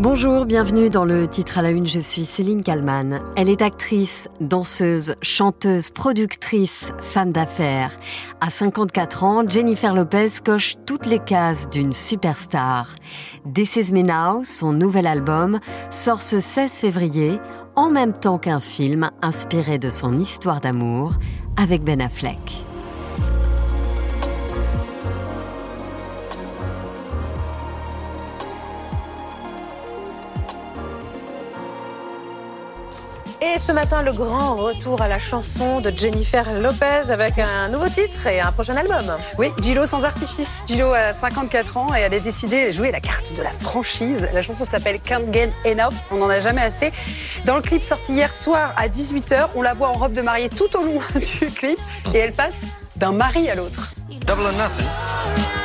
Bonjour, bienvenue dans le titre à la une, je suis Céline Kalman. Elle est actrice, danseuse, chanteuse, productrice, femme d'affaires. À 54 ans, Jennifer Lopez coche toutes les cases d'une superstar. This Is Me Now, son nouvel album, sort ce 16 février, en même temps qu'un film inspiré de son histoire d'amour avec Ben Affleck. Et ce matin, le grand retour à la chanson de Jennifer Lopez avec un nouveau titre et un prochain album. Oui, Gillo sans artifice. Gillo a 54 ans et elle a décidé de jouer la carte de la franchise. La chanson s'appelle Can't Get Enough. On n'en a jamais assez. Dans le clip sorti hier soir à 18h, on la voit en robe de mariée tout au long du clip et elle passe d'un mari à l'autre. Double or nothing.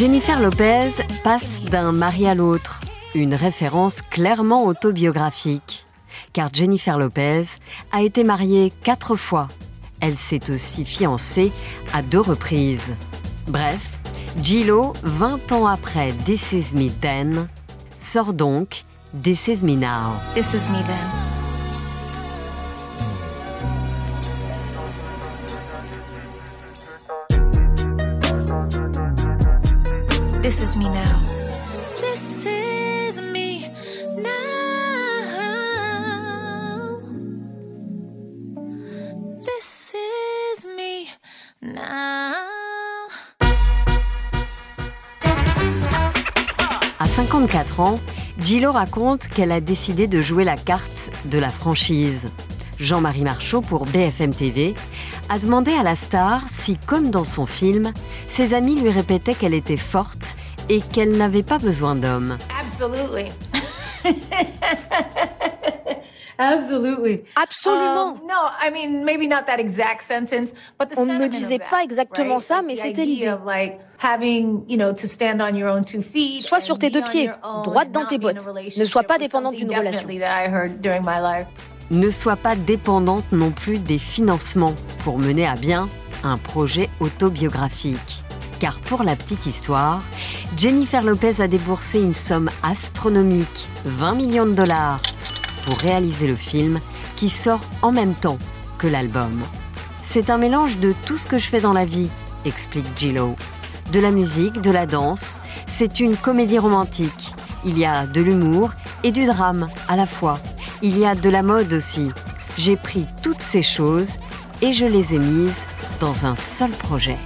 Jennifer Lopez passe d'un mari à l'autre, une référence clairement autobiographique. Car Jennifer Lopez a été mariée quatre fois. Elle s'est aussi fiancée à deux reprises. Bref, Gillo, 20 ans après This Is Me Then, sort donc This Is Me Now. This is me now. This is me now. This is me now. À 54 ans, Gillo raconte qu'elle a décidé de jouer la carte de la franchise. Jean-Marie Marchaud pour BFM TV a demandé à la star si, comme dans son film, ses amis lui répétaient qu'elle était forte et qu'elle n'avait pas besoin d'hommes. Absolutely. Absolutely. Absolument. Um, no, I mean maybe not that exact sentence, but the On ne me disait pas exactement ça, mais c'était l'idée. Like having, you know, to stand on your own two feet. Sois sur tes deux pieds, droite dans tes bottes. Ne sois pas dépendante d'une relation. Ne sois pas dépendante non plus des financements pour mener à bien un projet autobiographique. Car pour la petite histoire, Jennifer Lopez a déboursé une somme astronomique, 20 millions de dollars, pour réaliser le film qui sort en même temps que l'album. C'est un mélange de tout ce que je fais dans la vie, explique Gillo. De la musique, de la danse, c'est une comédie romantique. Il y a de l'humour et du drame à la fois. Il y a de la mode aussi. J'ai pris toutes ces choses et je les ai mises dans un seul projet.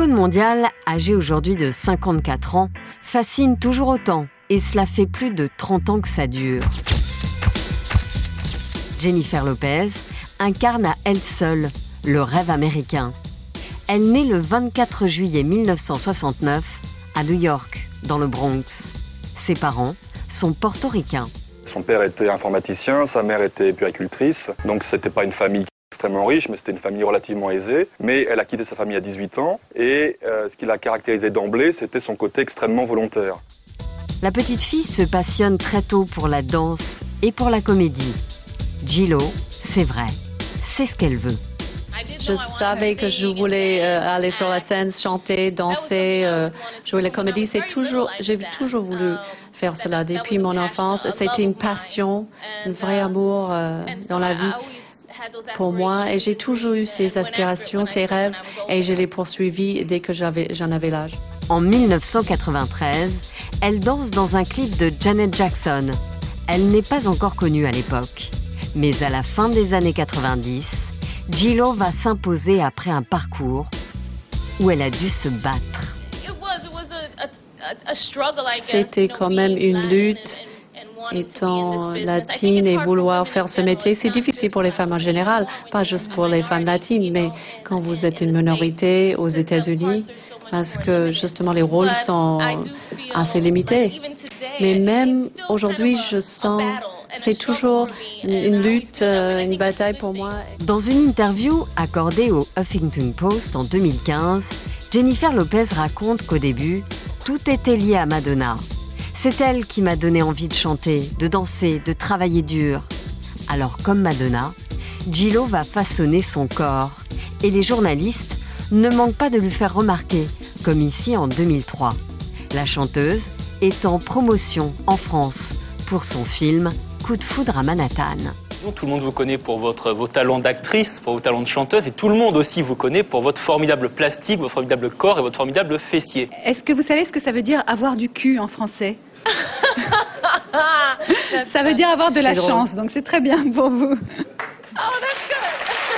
L'icône mondiale, âgée aujourd'hui de 54 ans, fascine toujours autant et cela fait plus de 30 ans que ça dure. Jennifer Lopez incarne à elle seule le rêve américain. Elle naît le 24 juillet 1969 à New York, dans le Bronx. Ses parents sont portoricains. Son père était informaticien, sa mère était puéricultrice, donc c'était pas une famille extrêmement riche, mais c'était une famille relativement aisée. Mais elle a quitté sa famille à 18 ans, et euh, ce qui l'a caractérisé d'emblée, c'était son côté extrêmement volontaire. La petite fille se passionne très tôt pour la danse et pour la comédie. Gillo, c'est vrai, c'est ce qu'elle veut. Je savais que je voulais euh, aller sur la scène, chanter, danser, euh, jouer la comédie. C'est toujours, j'ai toujours voulu faire cela depuis mon enfance. C'était une passion, un vrai amour euh, dans la vie pour moi et j'ai toujours eu ces aspirations, ces rêves et je les poursuivis dès que j'en avais l'âge. En 1993, elle danse dans un clip de Janet Jackson. Elle n'est pas encore connue à l'époque. Mais à la fin des années 90, Gillo va s'imposer après un parcours où elle a dû se battre. C'était quand même une lutte étant latine et vouloir faire ce métier, c'est difficile pour les femmes en général, pas juste pour les femmes latines, mais quand vous êtes une minorité aux États-Unis, parce que justement les rôles sont assez limités. Mais même aujourd'hui, je sens c'est toujours une lutte, une bataille pour moi. Dans une interview accordée au Huffington Post en 2015, Jennifer Lopez raconte qu'au début, tout était lié à Madonna. C'est elle qui m'a donné envie de chanter, de danser, de travailler dur. Alors comme Madonna, Gillo va façonner son corps et les journalistes ne manquent pas de lui faire remarquer, comme ici en 2003. La chanteuse est en promotion en France pour son film Coup de foudre à Manhattan. Tout le monde vous connaît pour votre, vos talents d'actrice, pour vos talents de chanteuse, et tout le monde aussi vous connaît pour votre formidable plastique, votre formidable corps et votre formidable fessier. Est-ce que vous savez ce que ça veut dire avoir du cul en français? Ça veut dire avoir de la chance, donc c'est très bien pour vous.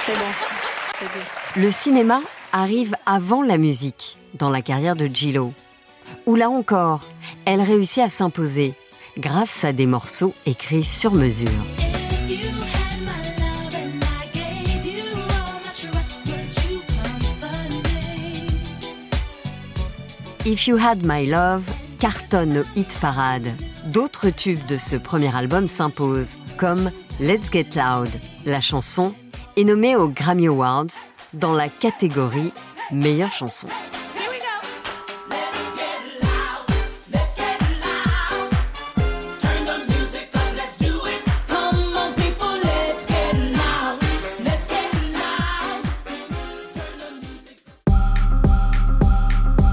C'est bon. Le cinéma arrive avant la musique dans la carrière de Gillo. Où là encore, elle réussit à s'imposer grâce à des morceaux écrits sur mesure. If You Had My Love cartonne au hit parade. D'autres tubes de ce premier album s'imposent, comme Let's Get Loud. La chanson est nommée aux Grammy Awards dans la catégorie meilleure chanson.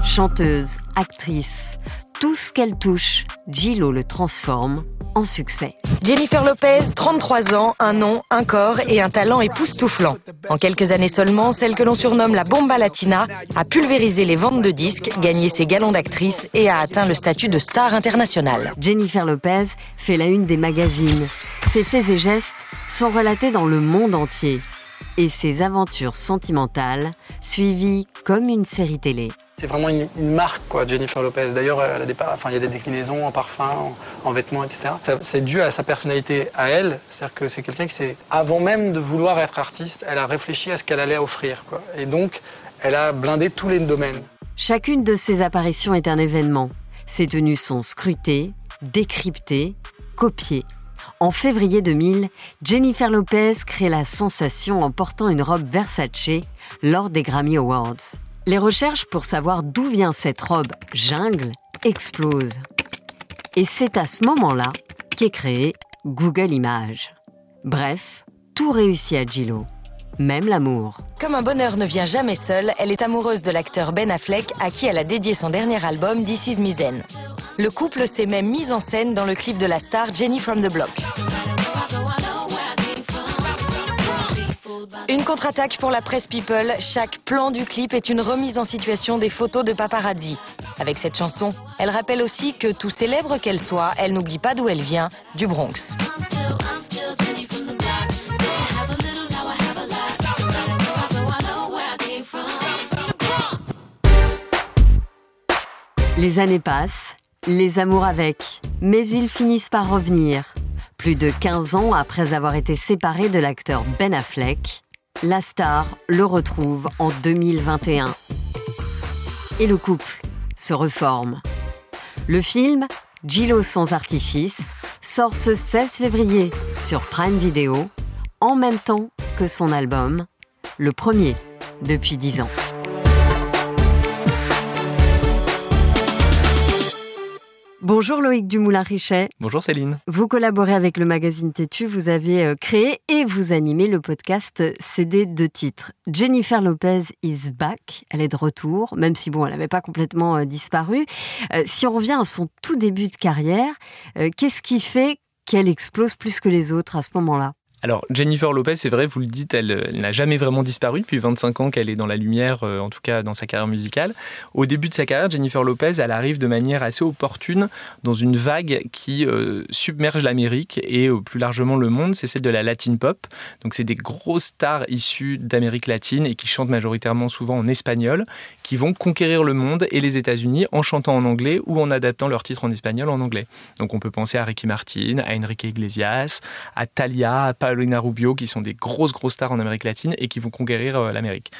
Chanteuse, actrice, tout ce qu'elle touche, Gillo le transforme en succès. Jennifer Lopez, 33 ans, un nom, un corps et un talent époustouflant. En quelques années seulement, celle que l'on surnomme la bomba latina a pulvérisé les ventes de disques, gagné ses galons d'actrice et a atteint le statut de star internationale. Jennifer Lopez fait la une des magazines. Ses faits et gestes sont relatés dans le monde entier. Et ses aventures sentimentales suivies comme une série télé. C'est vraiment une, marque, quoi, Jennifer Lopez. D'ailleurs, enfin, il y a des déclinaisons en parfum, en, vêtements, etc. C'est dû à sa personnalité, à elle. C'est-à-dire que c'est quelqu'un qui, s'est, avant même de vouloir être artiste, elle a réfléchi à ce qu'elle allait offrir. Quoi. Et donc, elle a blindé tous les domaines. Chacune de ses apparitions est un événement. Ses tenues sont scrutées, décryptées, copiées. En février 2000, Jennifer Lopez crée la sensation en portant une robe Versace lors des Grammy Awards. Les recherches pour savoir d'où vient cette robe jungle explosent. Et c'est à ce moment-là qu'est créé Google Images. Bref, tout réussit à Gillo, même l'amour. Comme un bonheur ne vient jamais seul, elle est amoureuse de l'acteur Ben Affleck à qui elle a dédié son dernier album This Is Me Zen. Le couple s'est même mis en scène dans le clip de la star Jenny from the Block. Une contre-attaque pour la presse People. Chaque plan du clip est une remise en situation des photos de paparazzi. Avec cette chanson, elle rappelle aussi que tout célèbre qu'elle soit, elle n'oublie pas d'où elle vient, du Bronx. Les années passent, les amours avec, mais ils finissent par revenir. Plus de 15 ans après avoir été séparée de l'acteur Ben Affleck, la star le retrouve en 2021. Et le couple se reforme. Le film Gillo sans artifice sort ce 16 février sur Prime Video en même temps que son album, le premier depuis 10 ans. Bonjour Loïc Dumoulin-Richet. Bonjour Céline. Vous collaborez avec le magazine Tétu, vous avez euh, créé et vous animez le podcast CD de titres. Jennifer Lopez is back, elle est de retour, même si bon, elle n'avait pas complètement euh, disparu. Euh, si on revient à son tout début de carrière, qu'est-ce qui fait qu'elle explose plus que les autres à ce moment-là? Alors, Jennifer Lopez, c'est vrai, vous le dites, elle, n'a jamais vraiment disparu depuis 25 ans qu'elle est dans la lumière, euh, en tout cas dans sa carrière musicale. Au début de sa carrière, Jennifer Lopez, elle arrive de manière assez opportune dans une vague qui euh, submerge l'Amérique et euh, plus largement le monde, c'est celle de la latin pop. Donc, c'est des grosses stars issues d'Amérique latine et qui chantent majoritairement souvent en espagnol, qui vont conquérir le monde et les États-Unis en chantant en anglais ou en adaptant leurs titres en espagnol en anglais. Donc, on peut penser à Ricky Martin, à Enrique Iglesias, à Talia, à Paulina Rubio, qui sont des grosses, grosses stars en Amérique latine et qui vont conquérir euh, l'Amérique.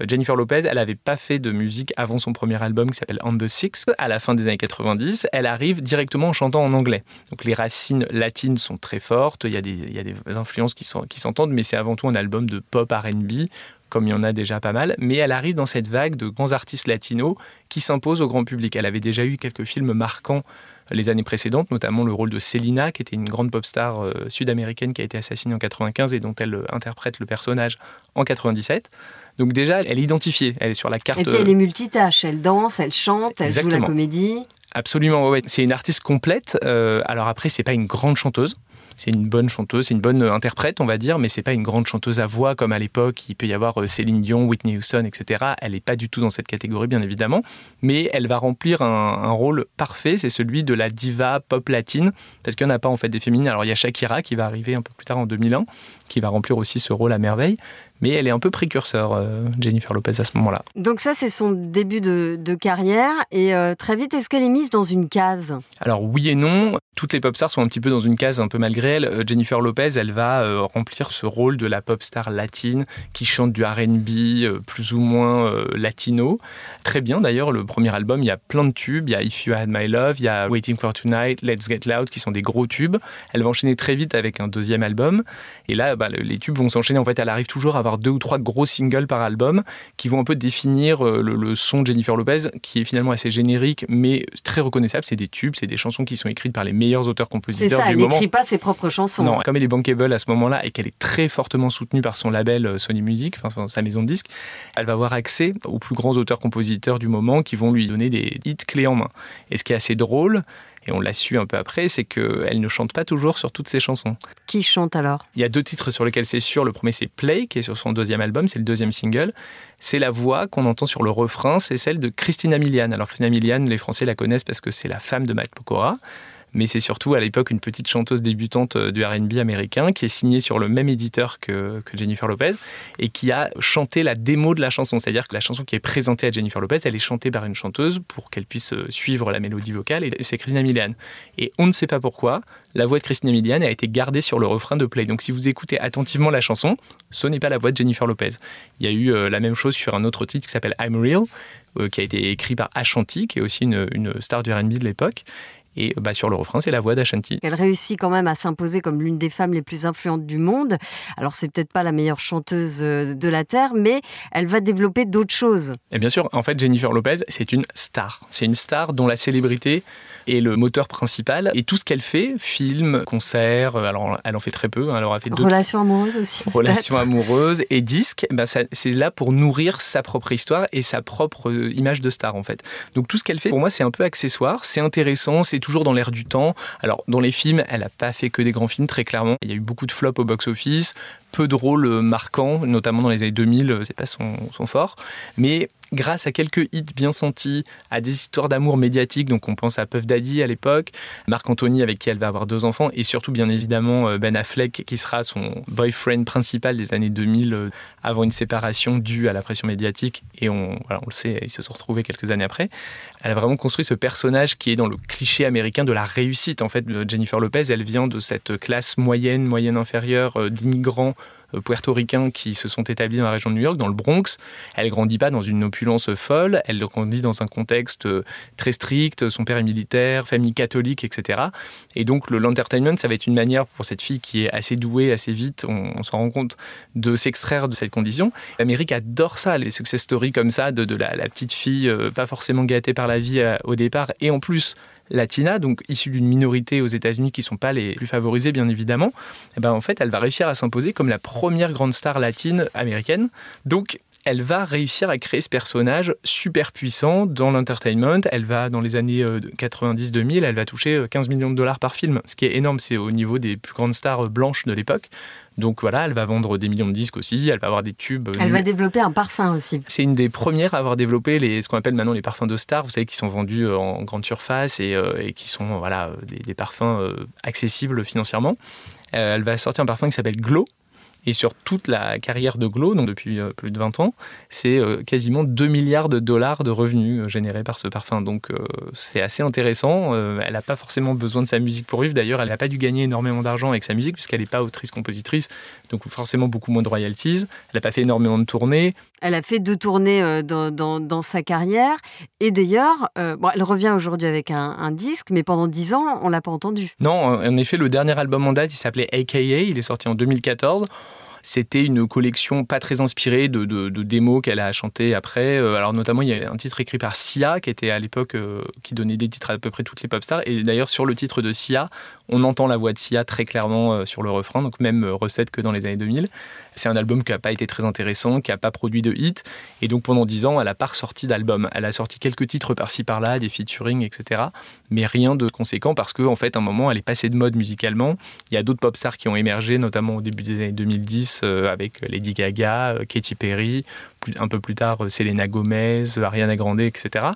Euh, Jennifer Lopez, elle n'avait pas fait de musique avant son premier album qui s'appelle On the Six. À la fin des années 90, elle arrive directement en chantant en anglais. Donc les racines latines sont très fortes, il y il y a des influences qui s'entendent, mais c'est avant tout un album de pop RB comme il y en a déjà pas mal, mais elle arrive dans cette vague de grands artistes latinos qui s'imposent au grand public. Elle avait déjà eu quelques films marquants les années précédentes, notamment le rôle de Selina, qui était une grande pop star euh, sud-américaine qui a été assassinée en 95 et dont elle euh, interprète le personnage en 97. Donc déjà, elle est identifiée, elle est sur la carte. Et puis elle est multitâche, elle danse, elle chante, elle joue la comédie. Absolument, ouais. C'est une artiste complète. alors après, c'est pas une grande chanteuse c'est une bonne chanteuse, c'est une bonne euh, interprète, on va dire, mais c'est pas une grande chanteuse à voix comme à l'époque. Il peut y avoir euh, Céline Dion, Whitney Houston, etc. Elle n'est pas du tout dans cette catégorie, bien évidemment, mais elle va remplir un, rôle parfait. C'est celui de la diva pop latine, parce qu'il n'y en a pas en fait des féminines. Alors il y a Shakira qui va arriver un peu plus tard en 2001, qui va remplir aussi ce rôle à merveille mais elle est un peu précurseur, euh, Jennifer Lopez, à ce moment-là. Donc ça, c'est son début de, carrière. Et euh, très vite, est-ce qu'elle est mise dans une case? Alors oui et non. Toutes les pop stars sont un petit peu dans une case un peu malgré elle. Euh, Jennifer Lopez, elle va remplir ce rôle de la pop star latine qui chante du R&B plus ou moins latino. Très bien d'ailleurs, le premier album, il y a plein de tubes. Il y a If You Had My Love, il y a Waiting for Tonight, Let's Get Loud qui sont des gros tubes. Elle va enchaîner très vite avec un deuxième album. Et là, bah, les tubes vont s'enchaîner. En fait, elle arrive toujours à deux ou trois gros singles par album qui vont un peu définir euh, le, son de Jennifer Lopez, qui est finalement assez générique mais très reconnaissable. C'est des tubes, c'est des chansons qui sont écrites par les meilleurs auteurs-compositeurs du moment. elle n'écrit pas ses propres chansons. Non, comme elle est bankable à ce moment-là et qu'elle est très fortement soutenue par son label euh, Sony Music, enfin sa maison de disques, elle va avoir accès aux plus grands auteurs-compositeurs du moment qui vont lui donner des hits clés en main. Et ce qui est assez drôle, et on l'a su un peu après, c'est qu'elle ne chante pas toujours sur toutes ses chansons. Qui chante alors? Il y a deux titres sur lesquels c'est sûr. Le premier, c'est Play, qui est sur son deuxième album, c'est le deuxième single. C'est la voix qu'on entend sur le refrain, c'est celle de Christina Milian. Alors Christina Milian, les Français la connaissent parce que c'est la femme de Matt Pokora mais c'est surtout à l'époque une petite chanteuse débutante euh, du RB américain qui est signée sur le même éditeur que, Jennifer Lopez et qui a chanté la démo de la chanson. C'est-à-dire que la chanson qui est présentée à Jennifer Lopez, elle est chantée par une chanteuse pour qu'elle puisse euh, suivre la mélodie vocale et c'est Christina Milian. Et on ne sait pas pourquoi, la voix de Christina Milian a été gardée sur le refrain de Play. Donc si vous écoutez attentivement la chanson, ce n'est pas la voix de Jennifer Lopez. Il y a eu euh, la même chose sur un autre titre qui s'appelle I'm Real, qui a été écrit par Ashanti, qui est aussi une, une star du R&B de l'époque. Et bah, sur le refrain, c'est la voix d'Ashanti. Elle réussit quand même à s'imposer comme l'une des femmes les plus influentes du monde. Alors, c'est peut-être pas la meilleure chanteuse euh, de la Terre, mais elle va développer d'autres choses. Et bien sûr, en fait, Jennifer Lopez, c'est une star. C'est une star dont la célébrité est le moteur principal. Et tout ce qu'elle fait, film, concert, euh, alors elle en fait très peu. Hein, elle aura fait Relations amoureuses aussi. Relations amoureuses et disques, ben c'est là pour nourrir sa propre histoire et sa propre euh, image de star, en fait. Donc, tout ce qu'elle fait, pour moi, c'est un peu accessoire, c'est intéressant, c'est toujours dans l'air du temps. Alors, dans les films, elle n'a pas fait que des grands films, très clairement. Il y a eu beaucoup de flops au box-office, peu de rôles marquants, notamment dans les années 2000, c'est pas son, fort. Mais grâce à quelques hits bien sentis, à des histoires d'amour médiatiques, donc on pense à Puff Daddy à l'époque, Marc Anthony avec qui elle va avoir deux enfants, et surtout bien évidemment euh, Ben Affleck qui sera son boyfriend principal des années 2000 euh, avant une séparation due à la pression médiatique, et on, on le sait, ils se sont retrouvés quelques années après. Elle a vraiment construit ce personnage qui est dans le cliché américain de la réussite. En fait, Jennifer Lopez, elle vient de cette classe moyenne, moyenne inférieure euh, d'immigrants euh, puertoricains qui se sont établis dans la région de New York, dans le Bronx. Elle grandit pas dans une opulence folle, elle grandit dans un contexte euh, très strict, son père est militaire, famille catholique, etc. Et donc l'entertainment, ça va être une manière pour cette fille qui est assez douée, assez vite, on, s'en rend compte, de s'extraire de cette condition. L'Amérique adore ça, les success stories comme ça, de, la, petite fille euh, pas forcément gâtée par la vie au départ, et en plus latina, donc issue d'une minorité aux États-Unis qui ne sont pas les plus favorisées, bien évidemment, eh ben en fait, elle va réussir à s'imposer comme la première grande star latine américaine. Donc, elle va réussir à créer ce personnage super puissant dans l'entertainment. Elle va, dans les années 90-2000, euh, elle va toucher 15 euh, millions de dollars par film, ce qui est énorme. C'est au niveau des plus grandes stars euh, blanches de l'époque. Donc voilà, elle va vendre des millions de disques aussi, elle va avoir des tubes. Elle va développer un parfum aussi. C'est une des premières à avoir développé les, ce qu'on appelle maintenant les parfums de stars, vous savez, qui sont vendus en grande surface et, euh, qui sont voilà, des, parfums euh, accessibles financièrement. elle va sortir un parfum qui s'appelle Glow, et sur toute la carrière de Glow, donc depuis euh, plus de 20 ans, c'est euh, quasiment 2 milliards de dollars de revenus euh, générés par ce parfum. Donc c'est assez intéressant. elle n'a pas forcément besoin de sa musique pour vivre. D'ailleurs, elle n'a pas dû gagner énormément d'argent avec sa musique puisqu'elle n'est pas autrice-compositrice. Donc forcément beaucoup moins de royalties. Elle n'a pas fait énormément de tournées. Elle a fait deux tournées dans, sa carrière. Et d'ailleurs, bon, elle revient aujourd'hui avec un, un, disque, mais pendant 10 ans, on ne l'a pas entendu. Non, en effet, le dernier album en date, il s'appelait AKA. Il est sorti en 2014. C'était une collection pas très inspirée de, démos qu'elle a chanté après. alors notamment, il y a un titre écrit par Sia, qui était à l'époque, qui donnait des titres à, à peu près toutes les pop stars. Et d'ailleurs, sur le titre de Sia, on entend la voix de Sia très clairement sur le refrain, donc même recette que dans les années 2000. C'est un album qui n'a pas été très intéressant, qui n'a pas produit de hit. Et donc pendant dix ans, elle n'a pas ressorti d'album. Elle a sorti quelques titres par-ci par-là, des featuring, etc. Mais rien de conséquent parce qu'en en fait, à un moment, elle est passée de mode musicalement. Il y a d'autres pop stars qui ont émergé, notamment au début des années 2010 euh, avec Lady Gaga, euh, Katy Perry, un peu plus tard euh, Selena Gomez, Ariana Grande, etc.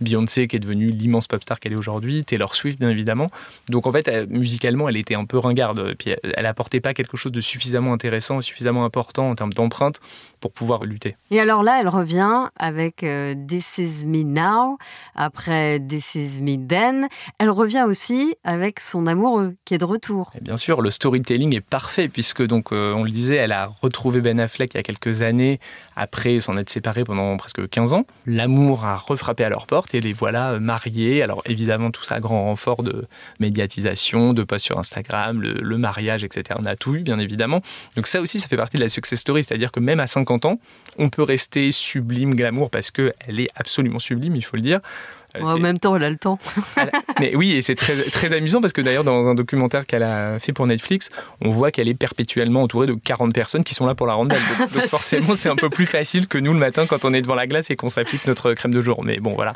Beyoncé qui est devenue l'immense pop star qu'elle est aujourd'hui, Taylor Swift bien évidemment. Donc en fait, musicalement, elle était un peu ringarde. Puis elle apportait pas quelque chose de suffisamment intéressant, suffisamment important en termes d'empreinte pour pouvoir lutter. Et alors là, elle revient avec euh, This Is Me Now, après This Is Me Then. Elle revient aussi avec son amoureux qui est de retour. Et bien sûr, le storytelling est parfait puisque, donc, euh, on le disait, elle a retrouvé Ben Affleck il y a quelques années après s'en être séparée pendant presque 15 ans. L'amour a refrappé à leur porte et les voilà euh, mariés. Alors évidemment, tout ça grand renfort de médiatisation, de posts sur Instagram, le, le mariage, etc. On a tout eu, bien évidemment. Donc ça aussi, ça fait partie de la success story, c'est-à-dire que même à 50 ans, on peut rester sublime, glamour, parce qu'elle est absolument sublime, il faut le dire. Euh, en même temps, elle a le temps. Mais oui, et c'est très, très amusant parce que d'ailleurs, dans un documentaire qu'elle a fait pour Netflix, on voit qu'elle est perpétuellement entourée de 40 personnes qui sont là pour la rendre belle. Donc, forcément, c'est un peu plus facile que nous le matin quand on est devant la glace et qu'on s'applique notre crème de jour. Mais bon, voilà,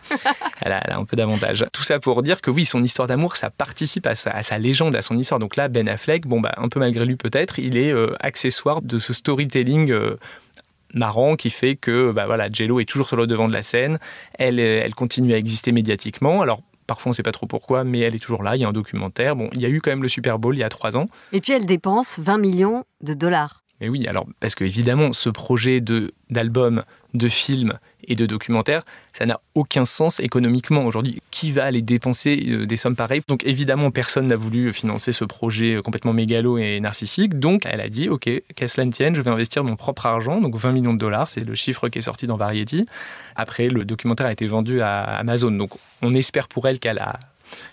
elle a, un peu d'avantage. Tout ça pour dire que oui, son histoire d'amour, ça participe à sa, légende, à son histoire. Donc là, Ben Affleck, bon, bah, un peu malgré lui peut-être, il est euh, accessoire de ce storytelling. Euh, marrant qui fait que bah voilà, Jello est toujours sur le devant de la scène, elle, elle continue à exister médiatiquement. Alors Parfois, on ne sait pas trop pourquoi, mais elle est toujours là. Il y a un documentaire. Bon, il y a eu quand même le Super Bowl il y a trois ans. Et puis, elle dépense 20 millions de dollars. Mais oui, alors, parce que évidemment, ce projet d'album, de film et de documentaire, ça n'a aucun sens économiquement aujourd'hui. Qui va aller dépenser euh, des sommes pareilles? Donc évidemment, personne n'a voulu financer ce projet euh, complètement mégalo et narcissique. Donc elle a dit, ok, qu'à cela ne tienne, je vais investir mon propre argent, donc 20 millions de dollars, c'est le chiffre qui est sorti dans Variety. Après, le documentaire a été vendu à Amazon. Donc on espère pour elle qu'elle a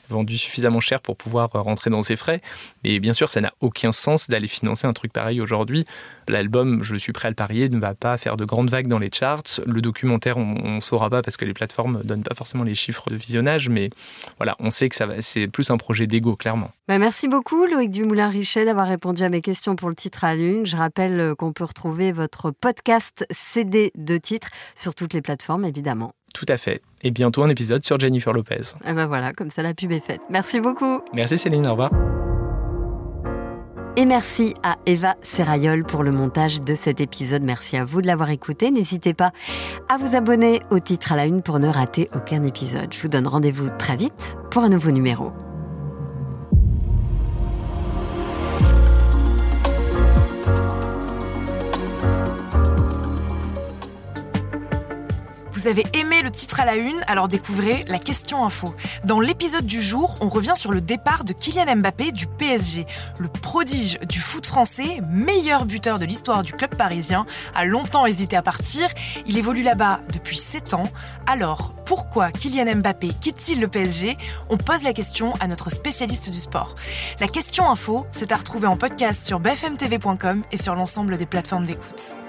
vendu suffisamment cher pour pouvoir rentrer dans ses frais. Et bien sûr, ça n'a aucun sens d'aller financer un truc pareil aujourd'hui. L'album, je suis prêt à le parier, ne va pas faire de grandes vagues dans les charts. Le documentaire, on ne saura pas parce que les plateformes ne donnent pas forcément les chiffres de visionnage, mais voilà, on sait que c'est plus un projet d'ego, clairement. Bah, merci beaucoup, Loïc Dumoulin-Richet, d'avoir répondu à mes questions pour le titre à l'une. Je rappelle euh, qu'on peut retrouver votre podcast CD de titres sur toutes les plateformes, évidemment. Tout à fait. Et bientôt un épisode sur Jennifer Lopez. Et ben voilà, comme ça la pub est faite. Merci beaucoup. Merci Céline, au revoir. Et merci à Eva Serrayol pour le montage de cet épisode. Merci à vous de l'avoir écouté. N'hésitez pas à vous abonner au titre à la une pour ne rater aucun épisode. Je vous donne rendez-vous très vite pour un nouveau numéro. Vous avez aimé le titre à la une, alors découvrez la question info. Dans l'épisode du jour, on revient sur le départ de Kylian Mbappé du PSG. Le prodige du foot français, meilleur buteur de l'histoire du club parisien, a longtemps hésité à partir. Il évolue là-bas depuis 7 ans. Alors, pourquoi Kylian Mbappé quitte-t-il le PSG On pose la question à notre spécialiste du sport. La question info, c'est à retrouver en podcast sur bfmtv.com et sur l'ensemble des plateformes d'écoute.